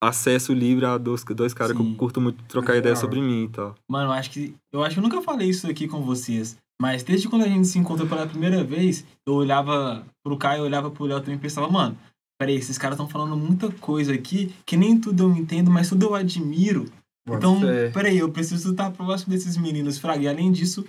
acesso livre a dois, dois caras que eu curto muito trocar É ideia sobre mim e tal. Mano, eu acho que. Eu acho que eu nunca falei isso aqui com vocês. Mas desde quando a gente se encontrou pela primeira vez, eu olhava pro Caio, eu olhava pro Léo também e pensava, mano, peraí, esses caras estão falando muita coisa aqui que nem tudo eu entendo, mas tudo eu admiro. Então, fé. peraí, eu preciso estar próximo desses meninos, Fraga. E além disso,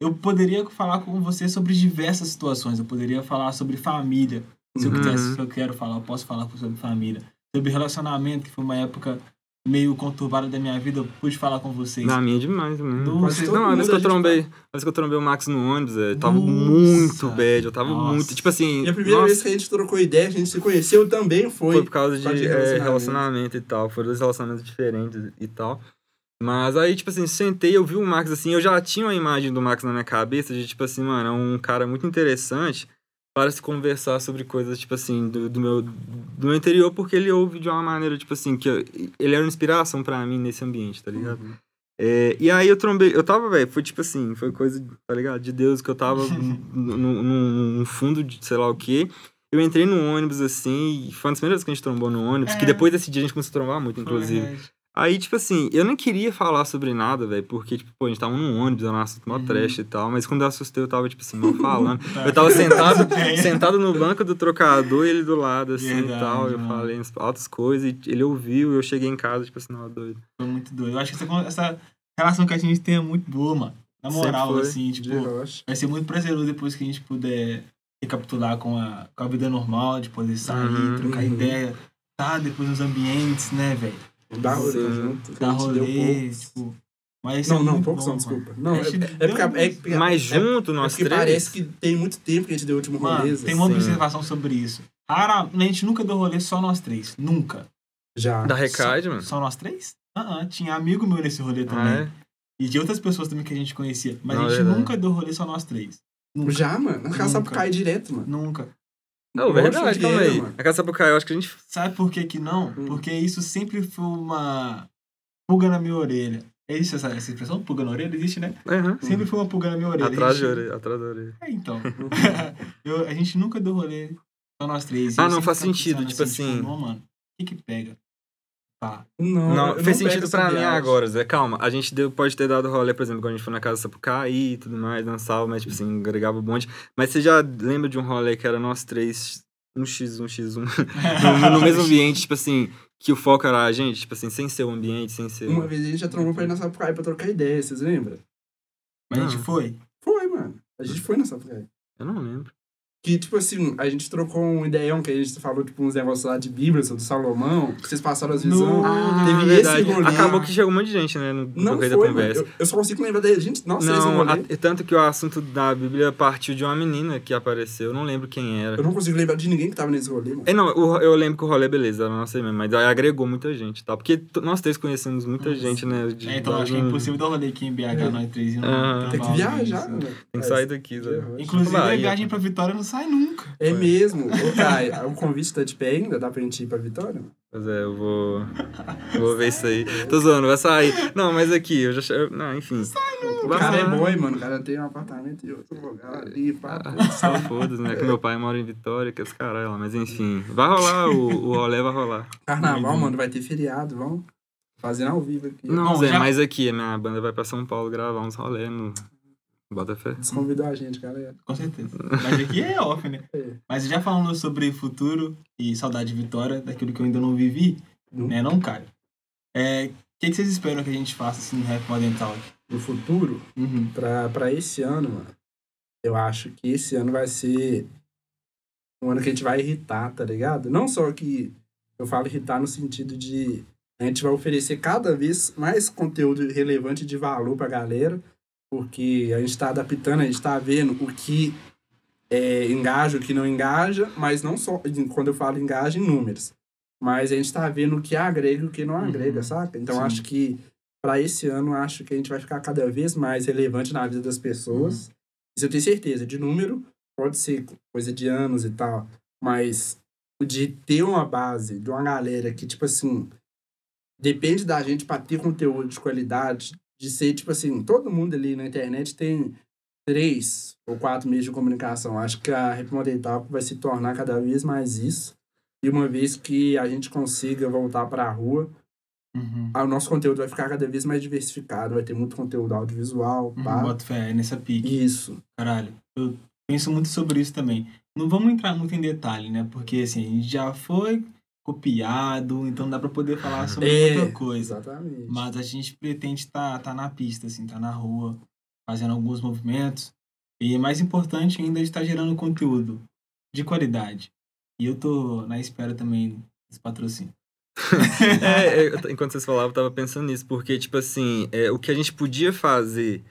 eu poderia falar com você sobre diversas situações. Eu poderia falar sobre família. Se eu Uhum. quisesse, se eu quero falar, eu posso falar sobre família. Sobre relacionamento, que foi uma época meio conturbada da minha vida, eu pude falar com vocês. Na minha é demais todo Não, a vez que eu trombei, a vez que eu trombei o Max no ônibus, é, tava Nossa. muito bad, eu tava Nossa. muito, tipo assim, E a primeira nossa, vez que a gente trocou ideia, a gente se conheceu também foi. foi por causa de, de é, relacionamento. relacionamento e tal, foram dois relacionamentos diferentes e tal. Mas aí, tipo assim, sentei, eu vi o Max assim, eu já tinha uma imagem do Max na minha cabeça de, tipo assim, mano, é um cara muito interessante para se conversar sobre coisas, tipo assim, do, do meu, do meu interior, porque ele ouve de uma maneira, tipo assim, que eu- ele era uma inspiração pra mim nesse ambiente, tá ligado? Uhum. É, e aí eu trombei, eu tava, velho, foi tipo assim, foi coisa, tá ligado? De Deus que eu tava [LAUGHS] no fundo de sei lá o quê. Eu entrei no ônibus assim, e foi uma das primeiras vezes que a gente trombou no ônibus, É. que depois desse dia a gente começou a trombar muito, Foi inclusive. verdade. Aí, tipo assim, eu nem queria falar sobre nada, velho, porque, tipo, pô, a gente tava num ônibus, era um assunto mó Uhum. trash e tal, mas quando eu assustei, eu tava, tipo assim, mal falando. [LAUGHS] Eu tava sentado, [LAUGHS] É. sentado no banco do trocador e ele do lado, assim, Verdade, e tal. Eu mano. falei altas coisas e ele ouviu e eu cheguei em casa, tipo assim, não, doido. Foi muito doido. Eu acho que essa, essa relação que a gente tem é muito boa, mano. Na moral, foi. assim, tipo, vai ser muito prazeroso depois que a gente puder recapitular com a, com a vida normal, de poder sair, Uhum, trocar uhum. ideia, tá? Depois nos ambientes, né, velho? Dá rolê junto. Gente deu rolê, tipo. Mas Não, é não, poucos bom, não, mano. desculpa. Não, é, é porque, é, Mas é- junto, é nós porque três. parece que tem muito tempo que a gente deu o último rolê. Mano, tem uma Sim. observação sobre isso. Rara, a gente nunca deu rolê só nós três. Nunca. Já. Da Recade, mano. Só nós três? Ah, tinha amigo meu nesse rolê também. Ah, é? E de outras pessoas também que a gente conhecia. Mas Não, a gente nunca deu rolê só nós três. Nunca. Já, mano. A casa cai direto, mano. Nunca. Não, verdade, calma aí. mano. A Casa Sapucaí, eu acho que a gente. Sabe por que que não? Hum. Porque isso sempre foi uma pulga na minha orelha. É isso essa, essa expressão? Pulga na orelha? Existe, né? Aham. Sempre foi uma pulga na minha orelha. Atrás gente- orelha, atrás da orelha. É, então. [LAUGHS] [LAUGHS] Eu- a gente nunca deu rolê só nós três. Ah, não, faz sentido, tipo assim- Tipo, não, mano, o que que pega? Tá. Não, Não, fez pego sentido pra mim agora, Zé. Calma, a gente deu, pode ter dado rolê, por exemplo, quando a gente foi na casa Sapucaí e tudo mais, dançava, mas, tipo assim, agregava o bonde. Mas você já lembra de um rolê que era nós três, um x, um x, um, [LAUGHS] no, no mesmo ambiente, tipo assim, que o foco era a gente, tipo assim, sem ser o ambiente, sem ser... Uma vez a gente já trombou pra ir na Sapucaí pra trocar ideia, vocês lembram? Mas a gente Não. foi. Foi, mano. A gente foi na Sapucaí. Eu não lembro. Que, tipo assim, a gente trocou um ideião que a gente falou, tipo, uns negócios lá de Bíblia, sobre Salomão, que vocês passaram as visões. No- Ah, teve verdade. esse rolê. Acabou que chegou um monte de gente, né, no Não foi, da conversa. Eu, eu só consigo lembrar da gente. Nós três no Não, rolê. a- tanto que o assunto da Bíblia partiu de uma menina que apareceu, eu não lembro quem era. Eu não consigo lembrar de ninguém que tava nesse rolê, mano. É, não, o- eu lembro que o rolê, beleza, era nossa mesmo, mas aí agregou muita gente, tá? Porque nós três conhecemos muita Nossa. gente, né? de- É, então acho que é impossível dar rolê aqui em BH, nós três. E não, Ah. não Tem que viajar, mano. Tem que sair daqui. Inclusive, a viagem pra Vitória não sai nunca. É mesmo. Ô, o convite tá de pé ainda? Dá pra gente ir pra Vitória? mano? Pois é, eu vou. Vou ver isso aí. Tô zoando, vai sair. Não, mas aqui, eu já. Não, enfim. O Vai cara é boy, mano. O cara tem um apartamento e outro lugar ali, pá. Ah, Só foda-se, né? Que meu pai mora em Vitória, que é os caralho lá. Mas enfim, vai rolar, o, o rolê vai rolar. Carnaval, mano, vai ter feriado, vamos. Fazendo ao vivo aqui. Não, Bom, Zé, já- mas aqui, a minha banda vai pra São Paulo gravar uns rolê no. Bota fé. Desconvidou a gente, galera. Com certeza. Mas aqui é off, né? É. Mas já falando sobre futuro e saudade de Vitória, daquilo que eu ainda não vivi, Não. né? Não, cara. É, o que, que vocês esperam que a gente faça assim no Rap Modern Talk? No futuro, Uhum. pra, pra esse ano, mano, eu acho que esse ano vai ser um ano que a gente vai irritar, tá ligado? Não só que eu falo irritar no sentido de a gente vai oferecer cada vez mais conteúdo relevante de valor pra galera, porque a gente tá adaptando, a gente tá vendo o que é, engaja, o que não engaja, mas não só, quando eu falo engaja, em números. Mas a gente tá vendo o que agrega e o que não agrega, Uhum. saca? Então Sim. acho que para esse ano, acho que a gente vai ficar cada vez mais relevante na vida das pessoas. Uhum. Isso eu tenho certeza. De número, pode ser coisa de anos e tal, mas de ter uma base de uma galera que, tipo assim, depende da gente para ter conteúdo de qualidade, de ser, tipo assim, todo mundo ali na internet tem três ou quatro meios de comunicação. Acho que a Rap Modern Talk vai se tornar cada vez mais isso. E uma vez que a gente consiga voltar para a rua, Uhum. o nosso conteúdo vai ficar cada vez mais diversificado, vai ter muito conteúdo audiovisual, Uhum. pá. Bota fé, é nessa pique. Isso. Caralho. Eu penso muito sobre isso também. Não vamos entrar muito em detalhe, né? Porque assim, a gente já foi copiado, então dá pra poder falar [LAUGHS] sobre É, outra coisa. Exatamente. Mas a gente pretende estar tá, na pista, assim, tá na rua, fazendo alguns movimentos. E mais importante ainda, estar gerando conteúdo de qualidade. E eu tô na espera também desse patrocínio. [LAUGHS] É, é, enquanto vocês falavam, eu tava pensando nisso, porque, tipo assim, é, o que a gente podia fazer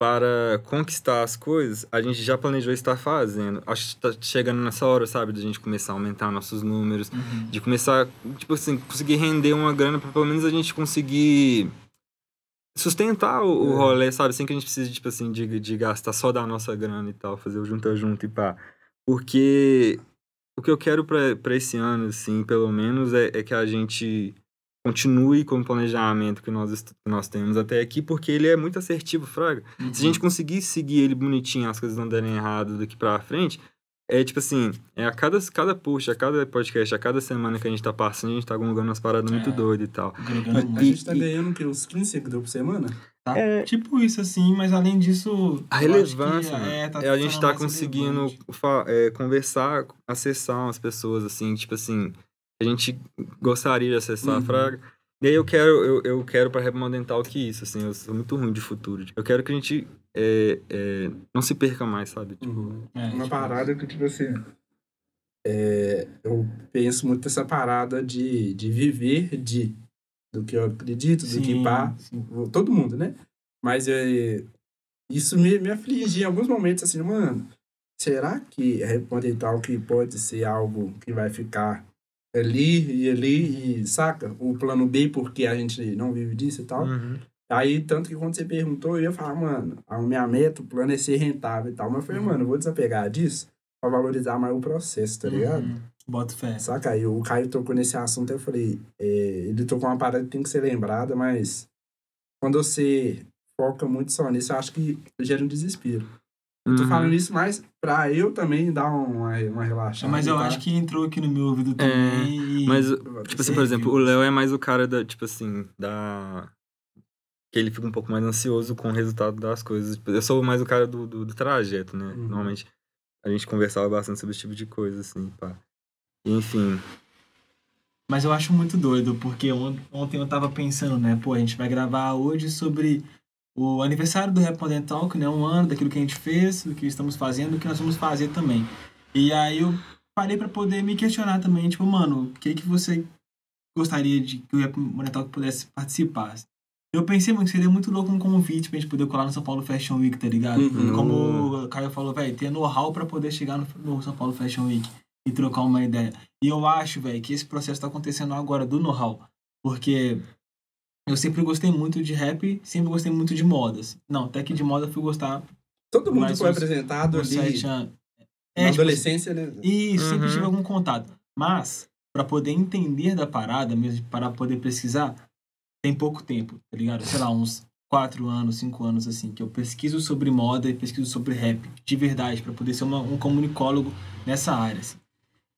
para conquistar as coisas, a gente já planejou estar fazendo. Acho que tá chegando nessa hora, sabe, de a gente começar a aumentar nossos números, de começar, tipo assim, conseguir render uma grana para pelo menos a gente conseguir sustentar o, o É. rolê, sabe? Sem que a gente precise, tipo assim, de, de gastar só da nossa grana e tal, fazer o junto a junto e pá. Porque o que eu quero pra esse ano, assim, pelo menos, é, é que a gente continue com o planejamento que nós, que nós temos até aqui, porque ele é muito assertivo, Fraga. Se a gente conseguir seguir ele bonitinho, as coisas não derem errado daqui pra frente, é tipo assim, é a cada, cada puxa, a cada podcast, a cada semana que a gente tá passando, a gente tá gongando umas paradas muito É. doidas e tal. Agregando A muito. gente tá e- ganhando o quê? Uns 15 seguidores por semana? Tá? É. Tipo isso, assim, mas além disso. A acho que relevância, mano, é, tá é, a gente tá conseguindo é, conversar, acessar umas pessoas, assim, tipo assim, a gente gostaria de acessar, Uhum. fraga. E aí eu quero, eu, eu quero pra Rap Dental que isso, assim, eu sou muito ruim de futuro. Eu quero que a gente é, é, não se perca mais, sabe? Tipo, Uhum. É, Uma tipo, parada que, tipo assim. é, eu penso muito nessa parada de, de viver de. Do que eu acredito, do que sim, pá. sim. Todo mundo, né? Mas é, isso me, me aflige em alguns momentos, assim, mano. Será que responder tal que pode ser algo que vai ficar ali e ali e saca? O plano B, porque a gente não vive disso e tal. uhum. Aí, tanto que quando você perguntou, eu ia falar, mano, a minha meta, o plano é ser rentável e tal. Mas eu falei, Uhum. mano, eu vou desapegar disso pra valorizar mais o processo, tá ligado? Uhum. Bota fé. Saca? Aí o Caio tocou nesse assunto, eu falei, é, ele tocou uma parada que tem que ser lembrada, mas quando você foca muito só nisso, eu acho que gera um desespero. Eu tô Uhum. falando isso mais pra eu também dar uma, uma relaxada. Mas eu tá? acho que entrou aqui no meu ouvido também. e- É, Mas, tipo assim, Sim, por exemplo, o? Léo é mais o cara da, tipo assim, da. Que ele fica um pouco mais ansioso com o resultado das coisas. Tipo, Eu sou mais o cara do, do, do trajeto, né? Uhum. Normalmente a gente conversava bastante sobre esse tipo de coisa, assim, pá. E, Enfim. Mas eu acho muito doido, porque on- ontem eu tava pensando, né? Pô, a gente vai gravar hoje sobre o aniversário do Modern Talk, né? Um ano daquilo que a gente fez, do que estamos fazendo, do que nós vamos fazer também. E aí eu parei pra poder me questionar também, tipo, mano, o que que você gostaria de que o Modern Talk pudesse participar? Eu pensei, mano, que seria muito louco um convite pra gente poder colar no São Paulo Fashion Week, tá ligado? Uhum. Como o Caio falou, velho, ter know-how pra poder chegar no, no São Paulo Fashion Week e trocar uma ideia. E eu acho, velho, que esse processo tá acontecendo agora do know-how. Porque eu sempre gostei muito de rap, sempre gostei muito de modas. Não, até que de moda eu fui gostar Todo mundo foi uns- apresentado uns ali anos. na É, tipo, adolescência, né? isso, sempre Uhum. tive algum contato. Mas, pra poder entender da parada mesmo, para poder pesquisar, tem pouco tempo, tá ligado? Sei lá, uns quatro anos, cinco anos, assim, que eu pesquiso sobre moda e pesquiso sobre rap, de verdade, pra poder ser uma- um comunicólogo nessa área, assim.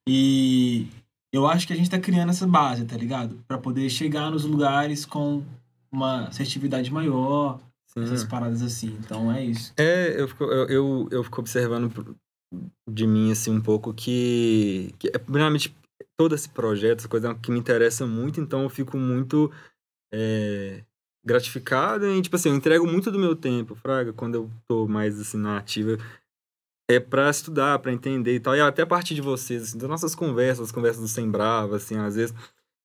E eu acho que a gente tá criando essa base, tá ligado? Pra poder chegar nos lugares com uma assertividade maior, Sim. essas paradas assim. Então é isso. É, eu fico, eu, eu, eu fico observando de mim, assim, um pouco que, que é, primeiramente, todo esse projeto, essa coisa é que me interessa muito, então eu fico muito é, gratificado e, tipo assim, eu entrego muito do meu tempo, fraga, quando eu tô mais, assim, na ativa, é pra estudar, pra entender e tal, e até a partir de vocês, assim, das nossas conversas, as conversas do Sem Brava, assim, às vezes,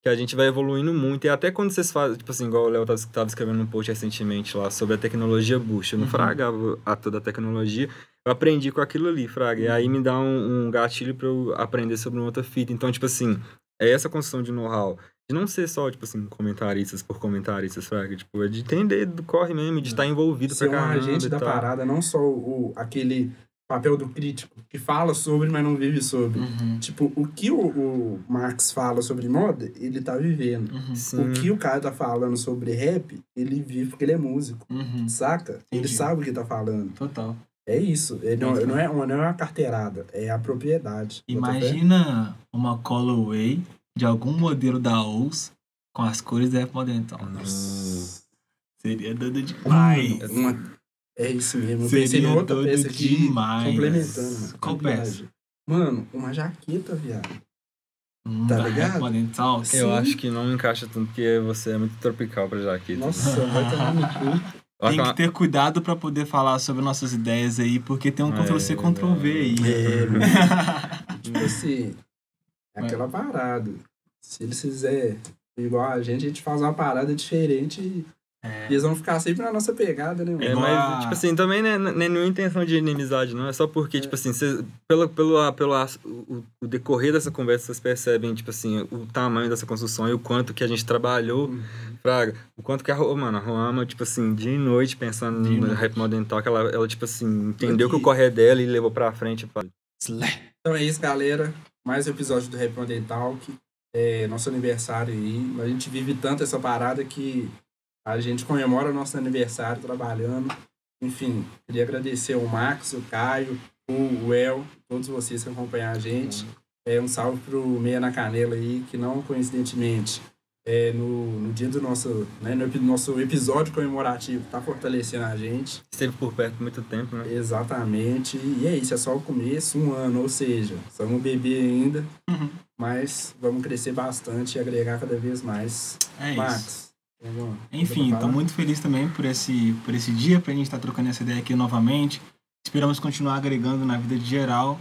que a gente vai evoluindo muito, e até quando vocês fazem, tipo assim, igual o Léo tava, tava escrevendo um post recentemente lá, sobre a tecnologia Bush, eu não Uhum. fragava a toda a tecnologia, eu aprendi com aquilo ali, fraga, e aí me dá um, um gatilho pra eu aprender sobre uma outra fita, então, tipo assim, é essa construção de know-how, de não ser só, tipo assim, comentaristas por comentaristas, fraga, tipo, é de entender do corre mesmo, de estar envolvido Ser pra um caramba agente e da tal. parada, não só o, aquele papel do crítico, que fala sobre, mas não vive sobre. Uhum. Tipo, o que o, o Marx fala sobre moda, ele tá vivendo. Uhum. O que o cara tá falando sobre rap, ele vive porque ele é músico, Uhum. saca? Ele Entendi. sabe o que tá falando. Total. É isso. Ele não, Entendi. não, é uma, não é uma carteirada, é a propriedade. Imagina uma colorway de algum modelo da OUS com as cores da Apple Modern Talk. Nossa. Seria doido demais. Uma- É isso mesmo. Eu Seria pensei numa outra peça aqui, demais. complementando. mano. Qual peça? Mano, uma jaqueta, viado. Hum, Tá ligado? Eu acho que não encaixa tanto, porque você é muito tropical pra jaqueta. Nossa, [LAUGHS] vai tomar no cu. Tem que ter cuidado pra poder falar sobre nossas ideias aí, porque tem um É, Ctrl-C, Ctrl-V aí. É, tipo assim, é aquela parada. Se eles fizerem igual a gente, a gente faz uma parada diferente e É. eles vão ficar sempre na nossa pegada, né, É, mano? Igual mas, a- tipo assim, também não é, não é nenhuma intenção de inimizade, não. É só porque, tipo assim, cês, pelo, pelo, pelo o, o decorrer dessa conversa, vocês percebem, tipo assim, o tamanho dessa construção e o quanto que a gente trabalhou, Uhum. Fraga. O quanto que a, mano, a Roama, tipo assim, dia e noite pensando Dia e no noite. Rap Modern Talk, ela, ela, tipo assim, entendeu que o Aqui. corre é dela e levou pra frente. pá. Então é isso, galera. Mais um episódio do Rap Modern Talk. É nosso aniversário aí. A gente vive tanto essa parada que a gente comemora nosso aniversário trabalhando. Enfim, queria agradecer ao Max, o Caio, o El, todos vocês que acompanham a gente. É, um salve pro Meia na Canela aí, que não coincidentemente é, no, no dia do nosso, né, no nosso episódio comemorativo tá fortalecendo a gente. Esteve por perto muito tempo, né? Exatamente. E é isso, é só o começo, um ano, ou seja, somos um bebê ainda, Uhum. mas vamos crescer bastante e agregar cada vez mais. É isso. Max, coisa Enfim, estou muito feliz também por esse, por esse dia, pra gente estar trocando essa ideia aqui novamente. Esperamos continuar agregando na vida de geral.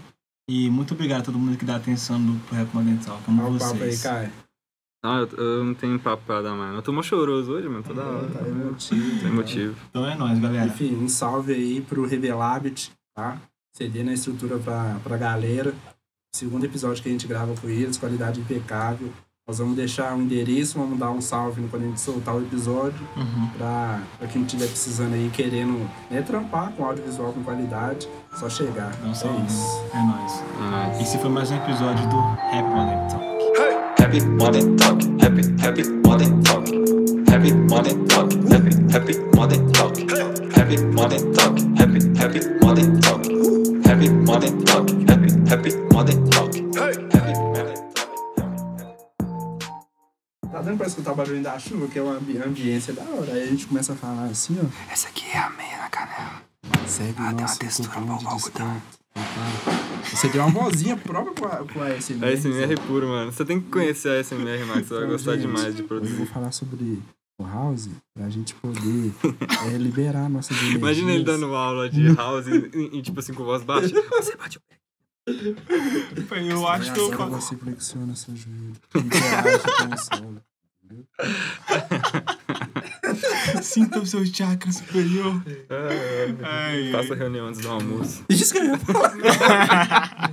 E muito obrigado a todo mundo que dá atenção no pro Rap Dental. Dá Amo um papo aí, vocês. Caio. Ah, eu, eu não tenho papo pra dar mais. Eu tô mó choroso hoje, mano. Toda hora. Tá emotivo. Tem motivo. Então é nóis, galera. Enfim, um salve aí pro Revelabit, tá? CD na estrutura pra, pra galera. Segundo episódio que a gente grava com eles, qualidade impecável. Nós vamos deixar o endereço, vamos dar um salve quando a gente soltar o episódio. Uhum. Pra, pra quem estiver precisando aí, querendo né, trampar com audiovisual com qualidade, só chegar. Um salve. é isso. É nóis. É nóis. Esse foi mais um episódio do Rap Dental. Happy Monday Talk, happy, happy Monday Talk. Happy Monday Talk, happy, happy Monday Talk. Happy Monday Talk, happy, happy Monday Talk. Happy Monday Talk, happy, happy Monday Talk. Happy dando pra escutar o barulho da chuva, que é uma ambi- ambiência da hora. Aí a gente começa a falar assim, ó. Essa aqui é a meia na canela. Segue Ah, tem uma textura um pouco. Tá? Você tem uma vozinha própria com a, com a ASMR. A SMR puro, mano. Você tem que conhecer a SMR, Max. Você vai Então, gostar gente, demais de Hoje eu produzir. vou falar sobre o House pra gente poder é, liberar nossas energias. [LAUGHS] Imagina ele dando uma aula de house e, e, e, tipo assim, com voz baixa. Você bate o pé. Eu acho que eu faço. você flexiona seu joelho. Interage com o solo. [LAUGHS] Sinta o seu chakra superior. É, Ai, Faça ai. reunião antes do almoço. Isso que eu ia falar. [LAUGHS]